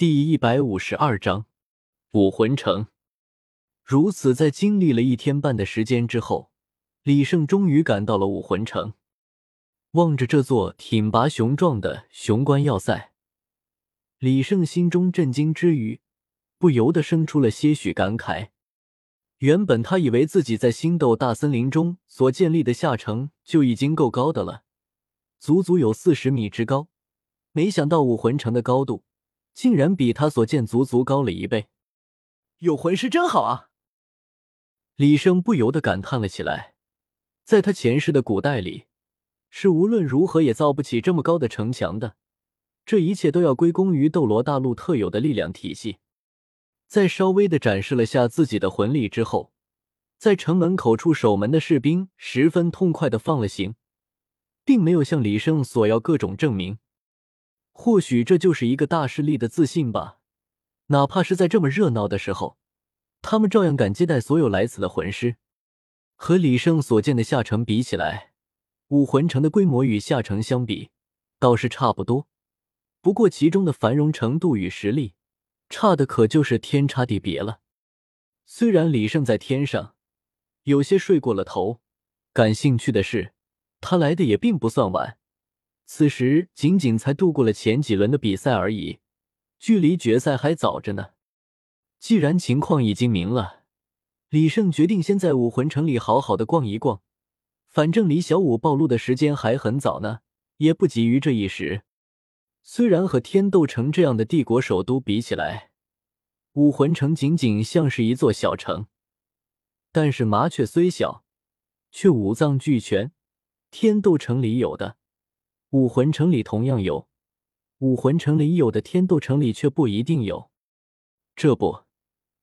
第一百五十二章武魂城。如此，在经历了一天半的时间之后，李胜终于赶到了武魂城。望着这座挺拔雄壮的雄关要塞，李胜心中震惊之余，不由得生出了些许感慨。原本他以为自己在星斗大森林中所建立的下城就已经够高的了，足足有四十米之高，没想到武魂城的高度。竟然比他所见足足高了一倍，有魂师真好啊！李胜不由得感叹了起来。在他前世的古代里，是无论如何也造不起这么高的城墙的。这一切都要归功于斗罗大陆特有的力量体系。在稍微的展示了下自己的魂力之后，在城门口处守门的士兵十分痛快的放了行，并没有向李胜索要各种证明。或许这就是一个大势力的自信吧，哪怕是在这么热闹的时候，他们照样敢接待所有来此的魂师。和李胜所见的下城比起来，武魂城的规模与下城相比倒是差不多，不过其中的繁荣程度与实力差的可就是天差地别了。虽然李胜在天上有些睡过了头，感兴趣的是，他来的也并不算晚。此时仅仅才度过了前几轮的比赛而已，距离决赛还早着呢。既然情况已经明了，李胜决定先在武魂城里好好的逛一逛。反正离小五暴露的时间还很早呢，也不急于这一时。虽然和天斗城这样的帝国首都比起来，武魂城仅仅像是一座小城，但是麻雀虽小，却五脏俱全。天斗城里有的。武魂城里同样有，武魂城里有的天斗城里却不一定有。这不，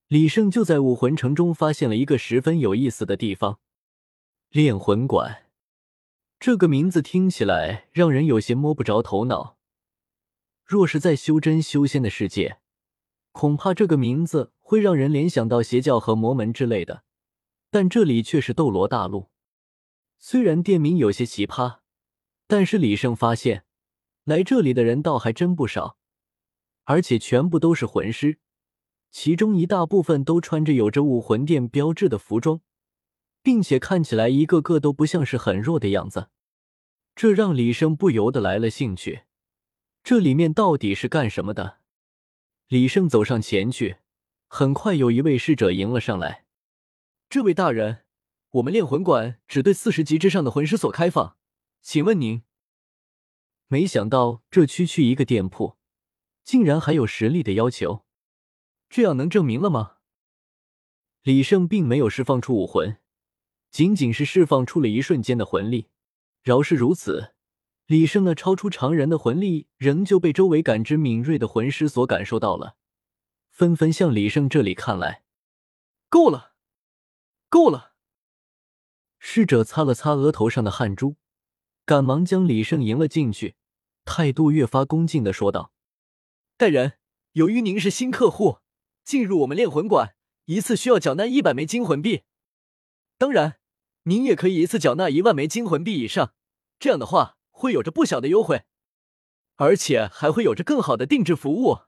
李胜就在武魂城中发现了一个十分有意思的地方——炼魂馆。这个名字听起来让人有些摸不着头脑。若是在修真修仙的世界，恐怕这个名字会让人联想到邪教和魔门之类的。但这里却是斗罗大陆，虽然店名有些奇葩。但是李胜发现，来这里的人倒还真不少，而且全部都是魂师，其中一大部分都穿着有着武魂殿标志的服装，并且看起来一个个都不像是很弱的样子，这让李胜不由得来了兴趣。这里面到底是干什么的？李胜走上前去，很快有一位侍者迎了上来：“这位大人，我们炼魂馆只对四十级之上的魂师所开放。”请问您？没想到这区区一个店铺，竟然还有实力的要求，这样能证明了吗？李胜并没有释放出武魂，仅仅是释放出了一瞬间的魂力。饶是如此，李胜那超出常人的魂力仍旧被周围感知敏锐的魂师所感受到了，纷纷向李胜这里看来。够了，够了！侍者擦了擦额头上的汗珠。赶忙将李胜迎了进去，态度越发恭敬的说道：“大人，由于您是新客户，进入我们炼魂馆一次需要缴纳一百枚金魂币。当然，您也可以一次缴纳一万枚金魂币以上，这样的话会有着不小的优惠，而且还会有着更好的定制服务。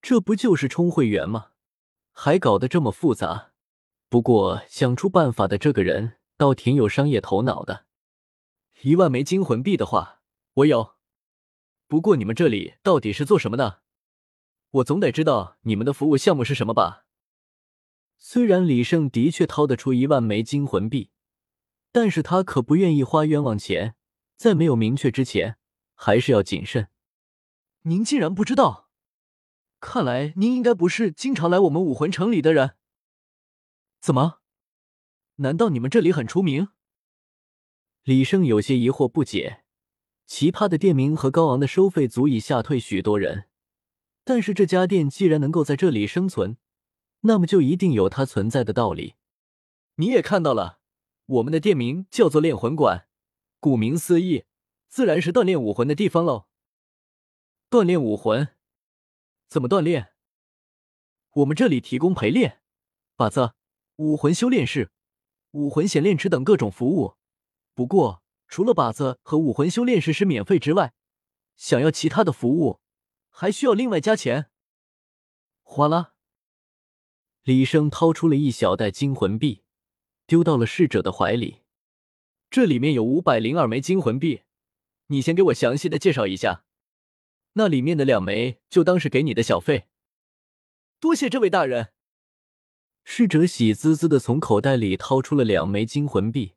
这不就是充会员吗？还搞得这么复杂？不过想出办法的这个人倒挺有商业头脑的。”一万枚金魂币的话，我有。不过你们这里到底是做什么的？我总得知道你们的服务项目是什么吧？虽然李胜的确掏得出一万枚金魂币，但是他可不愿意花冤枉钱。在没有明确之前，还是要谨慎。您竟然不知道？看来您应该不是经常来我们武魂城里的人。怎么？难道你们这里很出名？李胜有些疑惑不解，奇葩的店名和高昂的收费足以吓退许多人。但是这家店既然能够在这里生存，那么就一定有它存在的道理。你也看到了，我们的店名叫做炼魂馆，顾名思义，自然是锻炼武魂的地方喽。锻炼武魂？怎么锻炼？我们这里提供陪练、靶子、武魂修炼室、武魂显炼池等各种服务。不过，除了靶子和武魂修炼室是免费之外，想要其他的服务，还需要另外加钱。哗啦，李生掏出了一小袋金魂币，丢到了侍者的怀里。这里面有五百零二枚金魂币，你先给我详细的介绍一下。那里面的两枚就当是给你的小费。多谢这位大人。侍者喜滋滋的从口袋里掏出了两枚金魂币，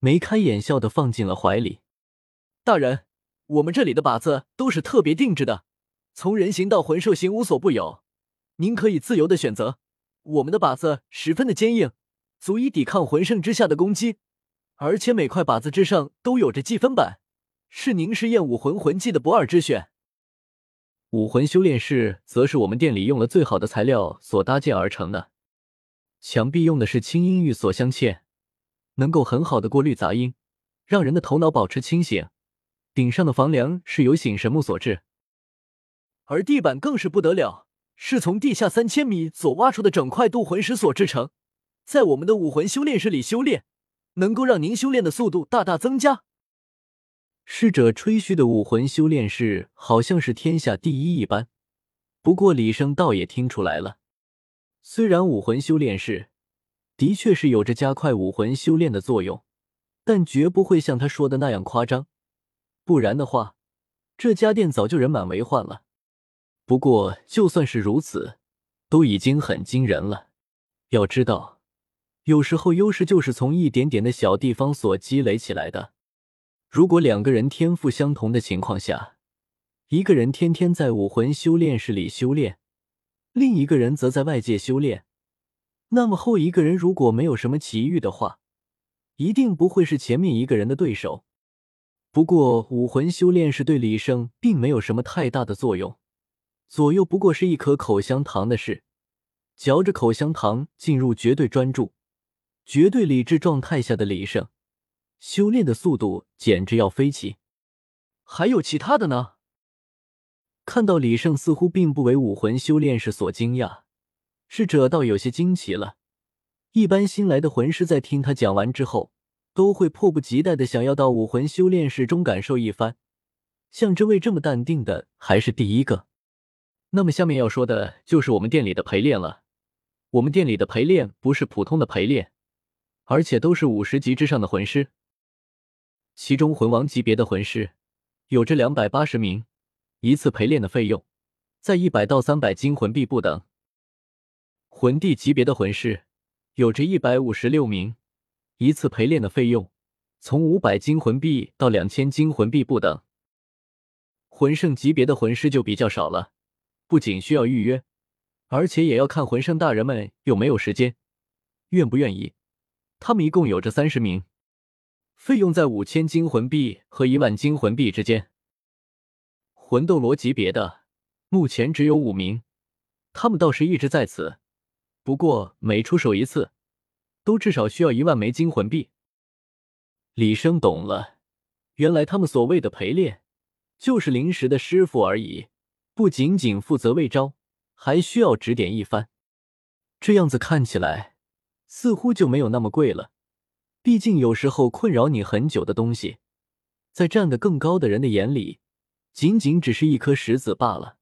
眉开眼笑的放进了怀里。大人，我们这里的靶子都是特别定制的，从人形到魂兽形无所不有，您可以自由的选择。我们的靶子十分的坚硬，足以抵抗魂圣之下的攻击，而且每块靶子之上都有着记分板，是您试验武魂魂技的不二之选。武魂修炼室则是我们店里用了最好的材料所搭建而成的。墙壁用的是青音玉锁镶嵌，能够很好的过滤杂音，让人的头脑保持清醒。顶上的房梁是由醒神木所制，而地板更是不得了，是从地下三千米所挖出的整块渡魂石所制成。在我们的武魂修炼室里修炼，能够让您修炼的速度大大增加。侍者吹嘘的武魂修炼室好像是天下第一一般，不过李生倒也听出来了。虽然武魂修炼室的确是有着加快武魂修炼的作用，但绝不会像他说的那样夸张。不然的话，这家店早就人满为患了。不过就算是如此，都已经很惊人了。要知道，有时候优势就是从一点点的小地方所积累起来的。如果两个人天赋相同的情况下，一个人天天在武魂修炼室里修炼。另一个人则在外界修炼，那么后一个人如果没有什么奇遇的话，一定不会是前面一个人的对手。不过武魂修炼是对李胜并没有什么太大的作用，左右不过是一颗口香糖的事。嚼着口香糖，进入绝对专注、绝对理智状态下的李胜，修炼的速度简直要飞起。还有其他的呢？看到李胜似乎并不为武魂修炼士所惊讶，侍者倒有些惊奇了。一般新来的魂师在听他讲完之后，都会迫不及待的想要到武魂修炼室中感受一番。像这位这么淡定的，还是第一个。那么下面要说的就是我们店里的陪练了。我们店里的陪练不是普通的陪练，而且都是五十级之上的魂师，其中魂王级别的魂师有着两百八十名。一次陪练的费用在一百到三百金魂币不等。魂帝级别的魂师有着一百五十六名，一次陪练的费用从五百金魂币到两千金魂币不等。魂圣级别的魂师就比较少了，不仅需要预约，而且也要看魂圣大人们有没有时间，愿不愿意。他们一共有着三十名，费用在五千金魂币和一万金魂币之间。魂斗罗级别的目前只有五名，他们倒是一直在此，不过每出手一次，都至少需要一万枚金魂币。李生懂了，原来他们所谓的陪练，就是临时的师傅而已，不仅仅负责喂招，还需要指点一番。这样子看起来，似乎就没有那么贵了。毕竟有时候困扰你很久的东西，在站得更高的人的眼里。仅仅只是一颗石子罢了。